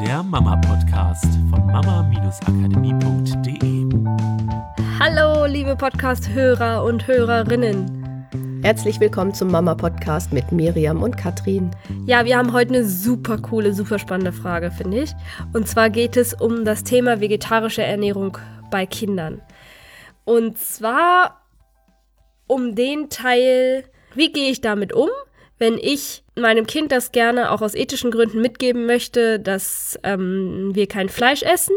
der Mama-Podcast von mama-akademie.de. Hallo, liebe Podcast-Hörer und Hörerinnen. Herzlich willkommen zum Mama-Podcast mit Miriam und Katrin. Ja, wir haben heute eine super coole, super spannende Frage, finde ich. Und zwar geht es um das Thema vegetarische Ernährung bei Kindern. Und zwar um den Teil, wie gehe ich damit um, wenn ich meinem Kind das gerne auch aus ethischen Gründen mitgeben möchte, dass ähm, wir kein Fleisch essen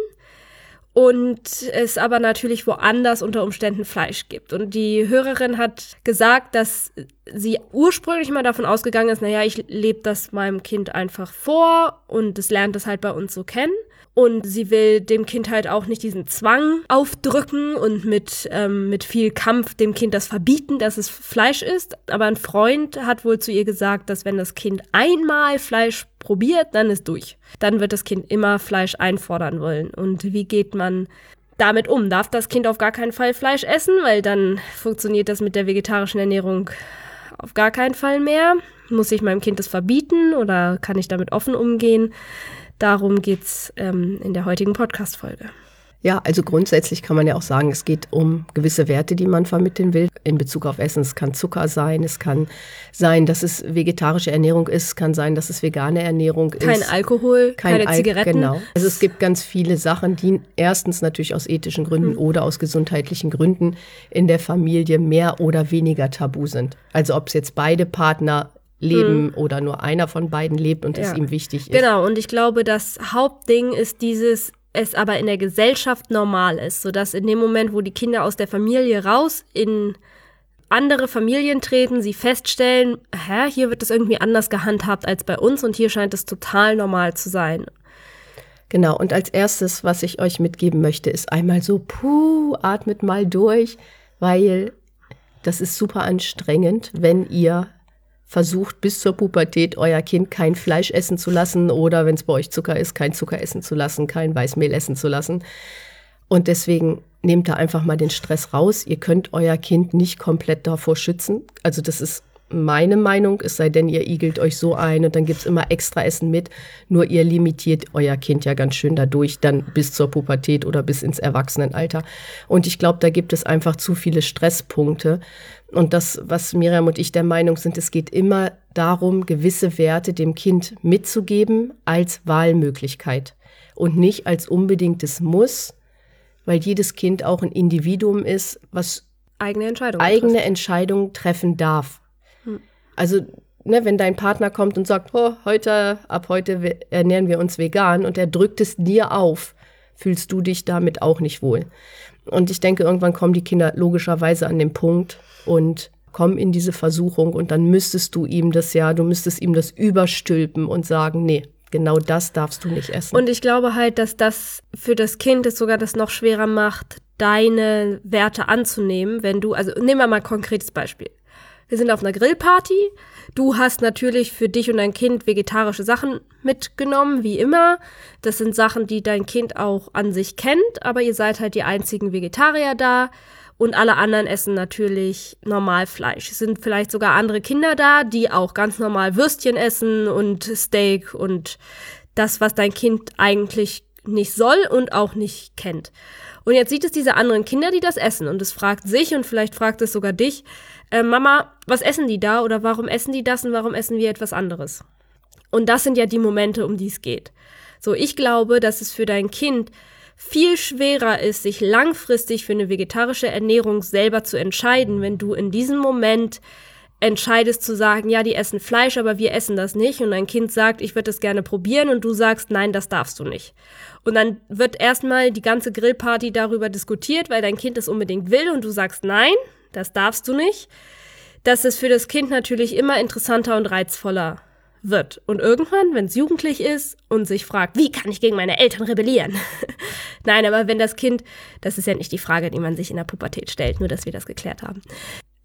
und es aber natürlich woanders unter Umständen Fleisch gibt. Und die Hörerin hat gesagt, dass sie ursprünglich mal davon ausgegangen ist, naja, ich lebe das meinem Kind einfach vor und es lernt es halt bei uns so kennen. Und sie will dem Kind halt auch nicht diesen Zwang aufdrücken und mit, ähm, mit viel Kampf dem Kind das verbieten, dass es Fleisch isst. Aber ein Freund hat wohl zu ihr gesagt, dass wenn das Kind einmal Fleisch probiert, dann ist durch. Dann wird das Kind immer Fleisch einfordern wollen. Und wie geht man damit um? Darf das Kind auf gar keinen Fall Fleisch essen, weil dann funktioniert das mit der vegetarischen Ernährung auf gar keinen Fall mehr. Muss ich meinem Kind das verbieten oder kann ich damit offen umgehen? Darum geht es ähm, in der heutigen Podcast-Folge. Ja, also grundsätzlich kann man ja auch sagen, es geht um gewisse Werte, die man vermitteln will in Bezug auf Essen. Es kann Zucker sein, es kann sein, dass es vegetarische Ernährung ist, es kann sein, dass es vegane Ernährung ist. Kein Alkohol, kein keine Al Zigaretten. Genau. Also es gibt ganz viele Sachen, die erstens natürlich aus ethischen Gründen mhm. oder aus gesundheitlichen Gründen in der Familie mehr oder weniger tabu sind. Also ob es jetzt beide Partner leben mhm. oder nur einer von beiden lebt und ja. es ihm wichtig ist. Genau, und ich glaube, das Hauptding ist dieses, es aber in der Gesellschaft normal ist, sodass in dem Moment, wo die Kinder aus der Familie raus in andere Familien treten, sie feststellen, hä, hier wird es irgendwie anders gehandhabt als bei uns und hier scheint es total normal zu sein. Genau, und als erstes, was ich euch mitgeben möchte, ist einmal so, puh, atmet mal durch, weil das ist super anstrengend, wenn ihr versucht bis zur Pubertät euer Kind kein Fleisch essen zu lassen oder wenn es bei euch Zucker ist, kein Zucker essen zu lassen, kein Weißmehl essen zu lassen. Und deswegen nehmt da einfach mal den Stress raus. Ihr könnt euer Kind nicht komplett davor schützen. Also das ist meine Meinung, es sei denn, ihr igelt euch so ein und dann gibt's immer extra Essen mit. Nur ihr limitiert euer Kind ja ganz schön dadurch, dann bis zur Pubertät oder bis ins Erwachsenenalter. Und ich glaube, da gibt es einfach zu viele Stresspunkte. Und das, was Miriam und ich der Meinung sind, es geht immer darum, gewisse Werte dem Kind mitzugeben als Wahlmöglichkeit und nicht als unbedingtes Muss, weil jedes Kind auch ein Individuum ist, was eigene Entscheidungen eigene trifft. Entscheidungen treffen darf. Also ne, wenn dein Partner kommt und sagt, oh, heute, ab heute ernähren wir uns vegan und er drückt es dir auf, fühlst du dich damit auch nicht wohl. Und ich denke, irgendwann kommen die Kinder logischerweise an den Punkt und kommen in diese Versuchung und dann müsstest du ihm das ja, du müsstest ihm das überstülpen und sagen, nee, genau das darfst du nicht essen. Und ich glaube halt, dass das für das Kind es sogar das noch schwerer macht, deine Werte anzunehmen, wenn du, also nehmen wir mal ein konkretes Beispiel. Wir sind auf einer Grillparty. Du hast natürlich für dich und dein Kind vegetarische Sachen mitgenommen, wie immer. Das sind Sachen, die dein Kind auch an sich kennt, aber ihr seid halt die einzigen Vegetarier da. Und alle anderen essen natürlich normal Fleisch. Es sind vielleicht sogar andere Kinder da, die auch ganz normal Würstchen essen und Steak und das, was dein Kind eigentlich nicht soll und auch nicht kennt. Und jetzt sieht es diese anderen Kinder, die das essen und es fragt sich und vielleicht fragt es sogar dich, äh, Mama, was essen die da oder warum essen die das und warum essen wir etwas anderes? Und das sind ja die Momente, um die es geht. So, ich glaube, dass es für dein Kind viel schwerer ist, sich langfristig für eine vegetarische Ernährung selber zu entscheiden, wenn du in diesem Moment entscheidest zu sagen, ja, die essen Fleisch, aber wir essen das nicht. Und dein Kind sagt, ich würde das gerne probieren und du sagst, nein, das darfst du nicht. Und dann wird erstmal die ganze Grillparty darüber diskutiert, weil dein Kind es unbedingt will und du sagst, nein, das darfst du nicht, dass es für das Kind natürlich immer interessanter und reizvoller wird. Und irgendwann, wenn es jugendlich ist und sich fragt, wie kann ich gegen meine Eltern rebellieren? Nein, aber wenn das Kind, das ist ja nicht die Frage, die man sich in der Pubertät stellt, nur dass wir das geklärt haben.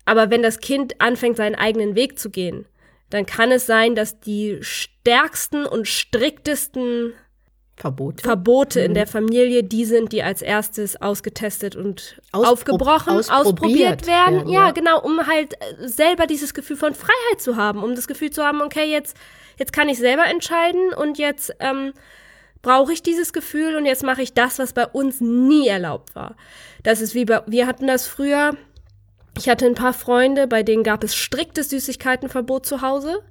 Aber wenn das Kind anfängt, seinen eigenen Weg zu gehen, dann kann es sein, dass die stärksten und striktesten Verbote, Verbote mhm. in der Familie, die sind, die als erstes ausgetestet und Auspro aufgebrochen, ausprobiert, werden. werden ja, ja, genau, um halt äh, selber dieses Gefühl von Freiheit zu haben, um das Gefühl zu haben, okay, jetzt, jetzt kann ich selber entscheiden und jetzt ähm, brauche ich dieses Gefühl und jetzt mache ich das, was bei uns nie erlaubt war. Das ist wie bei, wir hatten das früher, ich hatte ein paar Freunde, bei denen gab es striktes Süßigkeitenverbot zu Hause.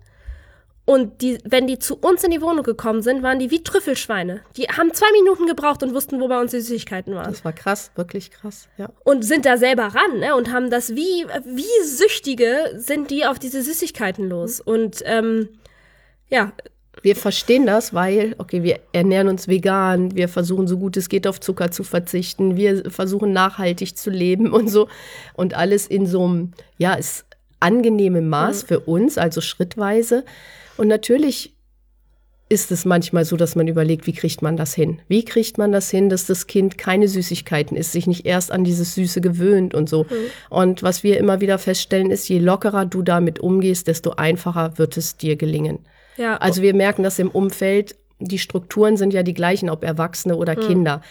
Und die, wenn die zu uns in die Wohnung gekommen sind, waren die wie Trüffelschweine. Die haben zwei Minuten gebraucht und wussten, wo bei uns die Süßigkeiten waren. Das war krass, wirklich krass, ja. Und sind da selber ran, ne? Und haben das wie, wie Süchtige sind die auf diese Süßigkeiten los. Und ähm, ja. Wir verstehen das, weil, okay, wir ernähren uns vegan, wir versuchen so gut es geht auf Zucker zu verzichten, wir versuchen nachhaltig zu leben und so. Und alles in so einem, ja, ist angenehmem Maß mhm. für uns, also schrittweise. Und natürlich ist es manchmal so, dass man überlegt, wie kriegt man das hin? Wie kriegt man das hin, dass das Kind keine Süßigkeiten isst, sich nicht erst an dieses Süße gewöhnt und so. Mhm. Und was wir immer wieder feststellen, ist, je lockerer du damit umgehst, desto einfacher wird es dir gelingen. Ja. Also wir merken das im Umfeld, die Strukturen sind ja die gleichen, ob Erwachsene oder mhm. Kinder.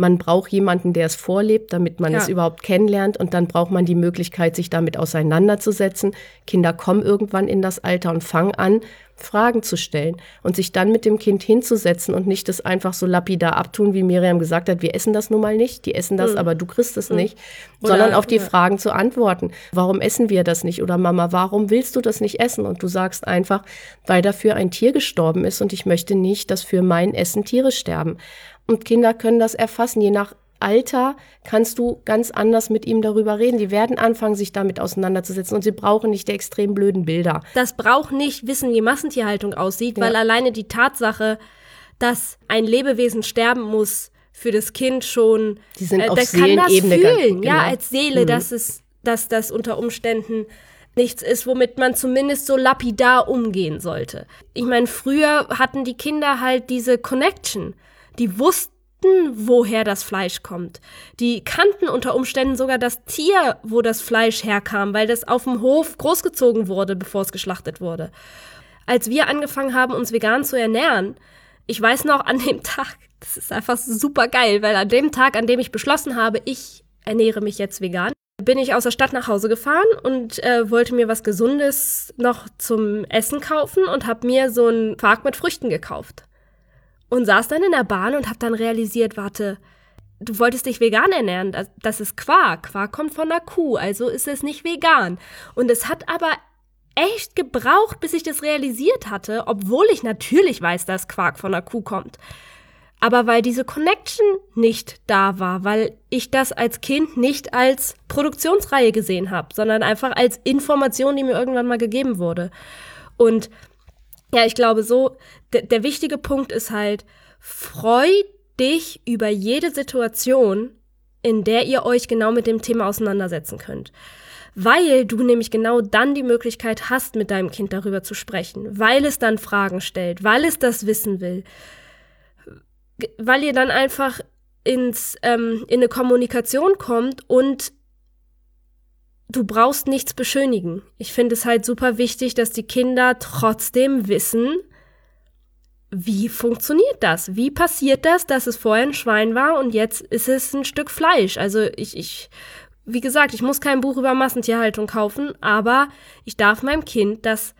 Man braucht jemanden, der es vorlebt, damit man ja. es überhaupt kennenlernt. Und dann braucht man die Möglichkeit, sich damit auseinanderzusetzen. Kinder kommen irgendwann in das Alter und fangen an, Fragen zu stellen und sich dann mit dem Kind hinzusetzen und nicht das einfach so lapidar abtun, wie Miriam gesagt hat, wir essen das nun mal nicht, die essen das, mhm. aber du kriegst es mhm. nicht, Oder, sondern auf die ja. Fragen zu antworten. Warum essen wir das nicht? Oder Mama, warum willst du das nicht essen? Und du sagst einfach, weil dafür ein Tier gestorben ist und ich möchte nicht, dass für mein Essen Tiere sterben. Und Kinder können das erfassen, je nach Alter kannst du ganz anders mit ihm darüber reden. Die werden anfangen, sich damit auseinanderzusetzen und sie brauchen nicht die extrem blöden Bilder. Das braucht nicht wissen, wie Massentierhaltung aussieht, ja. weil alleine die Tatsache, dass ein Lebewesen sterben muss, für das Kind schon, die sind äh, auf das kann das fühlen, genau. ja, als Seele, mhm. dass es, dass das unter Umständen nichts ist, womit man zumindest so lapidar umgehen sollte. Ich meine, früher hatten die Kinder halt diese Connection. Die wussten, woher das Fleisch kommt. Die kannten unter Umständen sogar das Tier, wo das Fleisch herkam, weil das auf dem Hof großgezogen wurde, bevor es geschlachtet wurde. Als wir angefangen haben, uns vegan zu ernähren, ich weiß noch an dem Tag, das ist einfach super geil, weil an dem Tag, an dem ich beschlossen habe, ich ernähre mich jetzt vegan, bin ich aus der Stadt nach Hause gefahren und äh, wollte mir was Gesundes noch zum Essen kaufen und habe mir so einen Quark mit Früchten gekauft und saß dann in der Bahn und hab dann realisiert, warte, du wolltest dich vegan ernähren, das, das ist Quark. Quark kommt von der Kuh, also ist es nicht vegan. Und es hat aber echt gebraucht, bis ich das realisiert hatte, obwohl ich natürlich weiß, dass Quark von der Kuh kommt. Aber weil diese Connection nicht da war, weil ich das als Kind nicht als Produktionsreihe gesehen habe, sondern einfach als Information, die mir irgendwann mal gegeben wurde. Und ja, ich glaube so, der wichtige Punkt ist halt, freu dich über jede Situation, in der ihr euch genau mit dem Thema auseinandersetzen könnt. Weil du nämlich genau dann die Möglichkeit hast, mit deinem Kind darüber zu sprechen, weil es dann Fragen stellt, weil es das wissen will, weil ihr dann einfach ins, ähm, in eine Kommunikation kommt und du brauchst nichts beschönigen. Ich finde es halt super wichtig, dass die Kinder trotzdem wissen, wie funktioniert das? Wie passiert das, dass es vorher ein Schwein war und jetzt ist es ein Stück Fleisch? Also ich, ich, wie gesagt, ich muss kein Buch über Massentierhaltung kaufen, aber ich darf meinem Kind das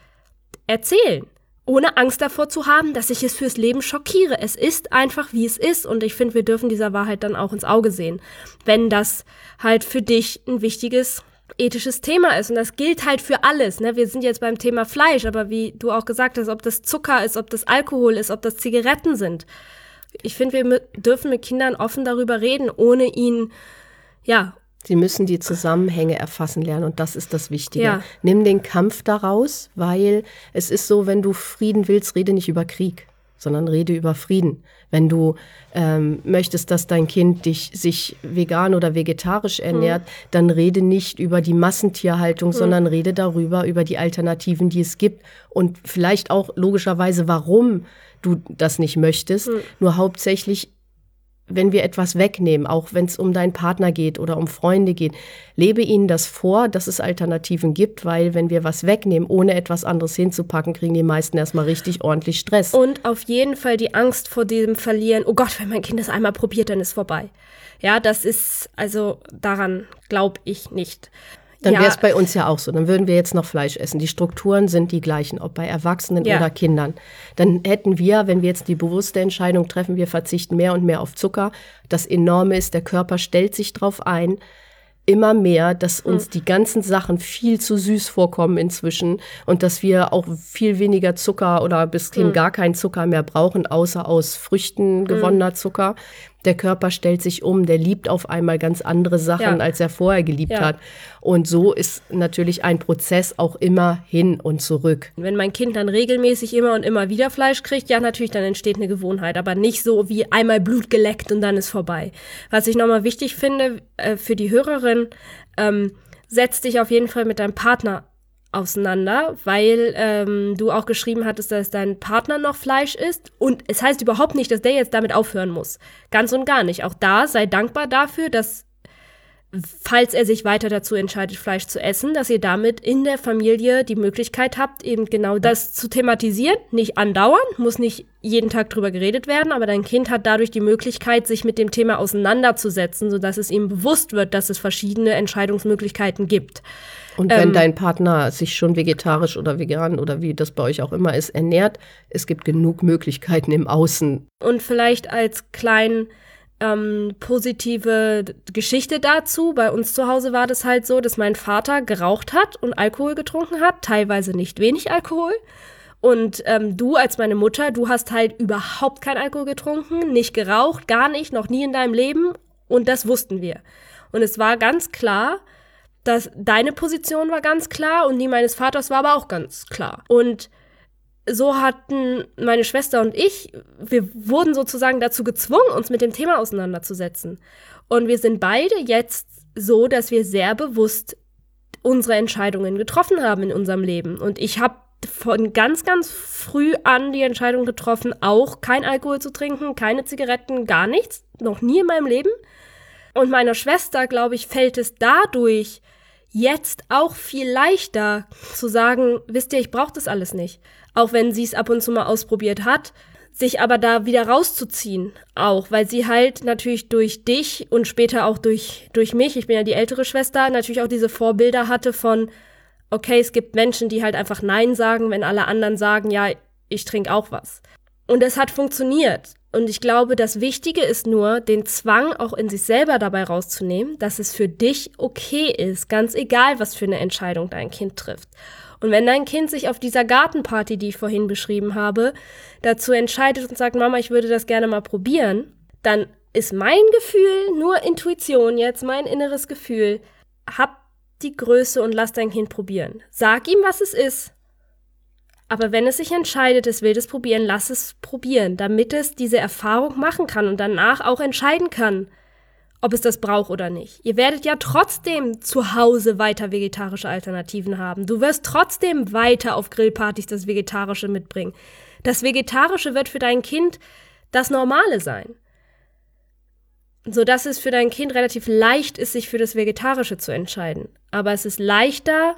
erzählen. Ohne Angst davor zu haben, dass ich es fürs Leben schockiere. Es ist einfach, wie es ist. Und ich finde, wir dürfen dieser Wahrheit dann auch ins Auge sehen. Wenn das halt für dich ein wichtiges ethisches Thema ist. Und das gilt halt für alles. Ne? Wir sind jetzt beim Thema Fleisch, aber wie du auch gesagt hast, ob das Zucker ist, ob das Alkohol ist, ob das Zigaretten sind. Ich finde, wir dürfen mit Kindern offen darüber reden, ohne ihnen, ja. Sie müssen die Zusammenhänge erfassen lernen und das ist das Wichtige. Ja. Nimm den Kampf daraus, weil es ist so, wenn du Frieden willst, rede nicht über Krieg sondern rede über Frieden. Wenn du ähm, möchtest, dass dein Kind dich sich vegan oder vegetarisch ernährt, mhm. dann rede nicht über die Massentierhaltung, mhm. sondern rede darüber, über die Alternativen, die es gibt und vielleicht auch logischerweise, warum du das nicht möchtest. Mhm. Nur hauptsächlich wenn wir etwas wegnehmen, auch wenn es um deinen Partner geht oder um Freunde geht, lebe ihnen das vor, dass es Alternativen gibt, weil wenn wir was wegnehmen, ohne etwas anderes hinzupacken, kriegen die meisten erstmal richtig ordentlich Stress. Und auf jeden Fall die Angst vor dem Verlieren, oh Gott, wenn mein Kind das einmal probiert, dann ist vorbei. Ja, das ist, also daran glaube ich nicht. Dann Ja. wäre es bei uns ja auch so. Dann würden wir jetzt noch Fleisch essen. Die Strukturen sind die gleichen, ob bei Erwachsenen Ja. oder Kindern. Dann hätten wir, wenn wir jetzt die bewusste Entscheidung treffen, wir verzichten mehr und mehr auf Zucker. Das Enorme ist, der Körper stellt sich drauf ein. Immer mehr, dass uns Hm. die ganzen Sachen viel zu süß vorkommen inzwischen und dass wir auch viel weniger Zucker oder bis hin Hm. gar keinen Zucker mehr brauchen, außer aus Früchten gewonnener Zucker. Der Körper stellt sich um, der liebt auf einmal ganz andere Sachen, Ja. als er vorher geliebt Ja. hat. Und so ist natürlich ein Prozess auch immer hin und zurück. Wenn mein Kind dann regelmäßig immer und immer wieder Fleisch kriegt, ja, natürlich, dann entsteht eine Gewohnheit, aber nicht so wie einmal Blut geleckt und dann ist vorbei. Was ich nochmal wichtig finde äh, für die Hörerin, ähm, setz dich auf jeden Fall mit deinem Partner auseinander, weil ähm, du auch geschrieben hattest, dass dein Partner noch Fleisch isst. Und es heißt überhaupt nicht, dass der jetzt damit aufhören muss. Ganz und gar nicht. Auch da sei dankbar dafür, dass falls er sich weiter dazu entscheidet, Fleisch zu essen, dass ihr damit in der Familie die Möglichkeit habt, eben genau das zu thematisieren. Nicht andauernd, muss nicht jeden Tag drüber geredet werden, aber dein Kind hat dadurch die Möglichkeit, sich mit dem Thema auseinanderzusetzen, sodass es ihm bewusst wird, dass es verschiedene Entscheidungsmöglichkeiten gibt. Und wenn dein Partner sich schon vegetarisch oder vegan oder wie das bei euch auch immer ist, ernährt, es gibt genug Möglichkeiten im Außen. Und vielleicht als klein ähm, positive Geschichte dazu. Bei uns zu Hause war das halt so, dass mein Vater geraucht hat und Alkohol getrunken hat, teilweise nicht wenig Alkohol. Und ähm, du als meine Mutter, du hast halt überhaupt kein Alkohol getrunken, nicht geraucht, gar nicht, noch nie in deinem Leben. Und das wussten wir. Und es war ganz klar, dass deine Position war ganz klar und die meines Vaters war aber auch ganz klar. Und so hatten meine Schwester und ich, wir wurden sozusagen dazu gezwungen, uns mit dem Thema auseinanderzusetzen. Und wir sind beide jetzt so, dass wir sehr bewusst unsere Entscheidungen getroffen haben in unserem Leben. Und ich habe von ganz, ganz früh an die Entscheidung getroffen, auch kein Alkohol zu trinken, keine Zigaretten, gar nichts, noch nie in meinem Leben. Und meiner Schwester, glaube ich, fällt es dadurch jetzt auch viel leichter zu sagen, wisst ihr, ich brauche das alles nicht. Auch wenn sie es ab und zu mal ausprobiert hat, sich aber da wieder rauszuziehen, auch, weil sie halt natürlich durch dich und später auch durch, durch mich, ich bin ja die ältere Schwester, natürlich auch diese Vorbilder hatte von, okay, es gibt Menschen, die halt einfach Nein sagen, wenn alle anderen sagen, ja, ich trinke auch was. Und es hat funktioniert. Und ich glaube, das Wichtige ist nur, den Zwang auch in sich selber dabei rauszunehmen, dass es für dich okay ist, ganz egal, was für eine Entscheidung dein Kind trifft. Und wenn dein Kind sich auf dieser Gartenparty, die ich vorhin beschrieben habe, dazu entscheidet und sagt, Mama, ich würde das gerne mal probieren, dann ist mein Gefühl, nur Intuition jetzt, mein inneres Gefühl, hab die Größe und lass dein Kind probieren. Sag ihm, was es ist. Aber wenn es sich entscheidet, es will das probieren, lass es probieren, damit es diese Erfahrung machen kann und danach auch entscheiden kann, ob es das braucht oder nicht. Ihr werdet ja trotzdem zu Hause weiter vegetarische Alternativen haben. Du wirst trotzdem weiter auf Grillpartys das Vegetarische mitbringen. Das Vegetarische wird für dein Kind das Normale sein. Sodass es für dein Kind relativ leicht ist, sich für das Vegetarische zu entscheiden. Aber es ist leichter,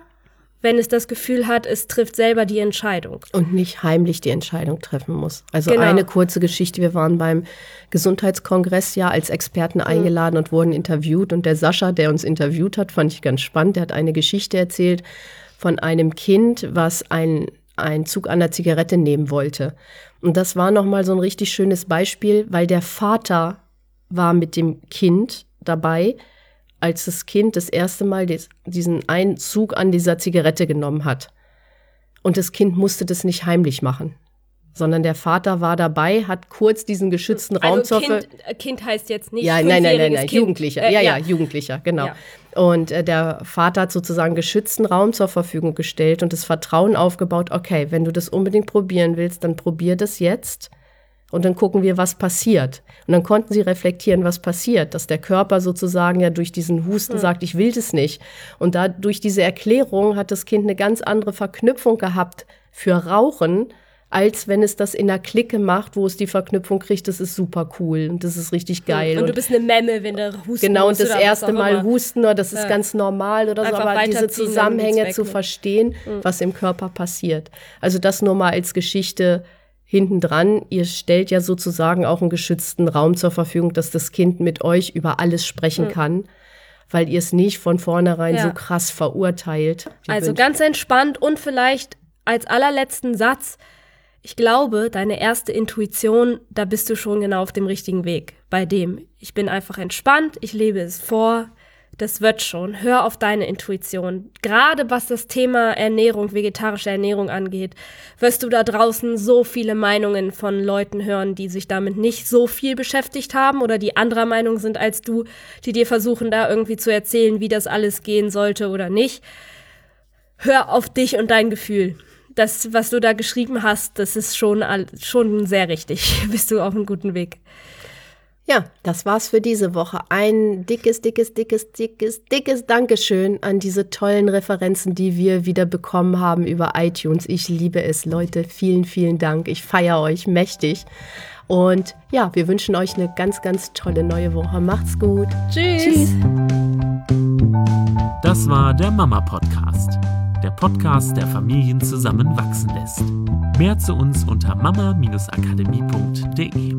wenn es das Gefühl hat, es trifft selber die Entscheidung. Und nicht heimlich die Entscheidung treffen muss. Also Genau. eine kurze Geschichte. Wir waren beim Gesundheitskongress ja als Experten eingeladen und wurden interviewt. Und der Sascha, der uns interviewt hat, fand ich ganz spannend. Der hat eine Geschichte erzählt von einem Kind, was ein einen Zug an der Zigarette nehmen wollte. Und das war nochmal so ein richtig schönes Beispiel, weil der Vater war mit dem Kind dabei, als das Kind das erste Mal des, diesen einen Zug an dieser Zigarette genommen hat. Und das Kind musste das nicht heimlich machen, sondern der Vater war dabei, hat kurz diesen geschützten Raum Also zur kind, äh, kind heißt jetzt nicht ja, nein, nein, nein, nein, kind. Jugendlicher. Äh, ja, ja, Jugendlicher, genau. Ja. Und äh, der Vater hat sozusagen geschützten Raum zur Verfügung gestellt und das Vertrauen aufgebaut, okay, wenn du das unbedingt probieren willst, dann probier das jetzt und dann gucken wir, was passiert. Und dann konnten sie reflektieren, was passiert, dass der Körper sozusagen ja durch diesen Husten sagt, ich will das nicht. Und da durch diese Erklärung hat das Kind eine ganz andere Verknüpfung gehabt für Rauchen, als wenn es das in einer Clique macht, wo es die Verknüpfung kriegt, das ist super cool und das ist richtig geil. Und du bist eine Memme, wenn du husten Genau, und das erste Mal immer. husten, oder das ist Ja. ganz normal oder so, Einfach aber diese Zusammenhänge zu verstehen, was im Körper passiert. Also das nur mal als Geschichte hintendran. Ihr stellt ja sozusagen auch einen geschützten Raum zur Verfügung, dass das Kind mit euch über alles sprechen kann. weil ihr es nicht von vornherein Ja. so krass verurteilt. Also wünschen- ganz entspannt und vielleicht als allerletzten Satz, ich glaube, deine erste Intuition, da bist du schon genau auf dem richtigen Weg. Bei dem, ich bin einfach entspannt, ich lebe es vor, das wird schon. Hör auf deine Intuition. Gerade was das Thema Ernährung, vegetarische Ernährung angeht, wirst du da draußen so viele Meinungen von Leuten hören, die sich damit nicht so viel beschäftigt haben oder die anderer Meinung sind als du, die dir versuchen, da irgendwie zu erzählen, wie das alles gehen sollte oder nicht hör auf dich und dein Gefühl. Das, was du da geschrieben hast, das ist schon, schon sehr richtig. Bist du auf einem guten Weg. Ja, das war's für diese Woche. Ein dickes, dickes, dickes, dickes, dickes Dankeschön an diese tollen Referenzen, die wir wieder bekommen haben über iTunes. Ich liebe es, Leute. Vielen, vielen Dank. Ich feiere euch mächtig. Und ja, wir wünschen euch eine ganz, ganz tolle neue Woche. Macht's gut. Tschüss. Tschüss. Das war der Mama Podcast. Der Podcast, der Familien zusammenwachsen lässt. Mehr zu uns unter mama-akademie.de.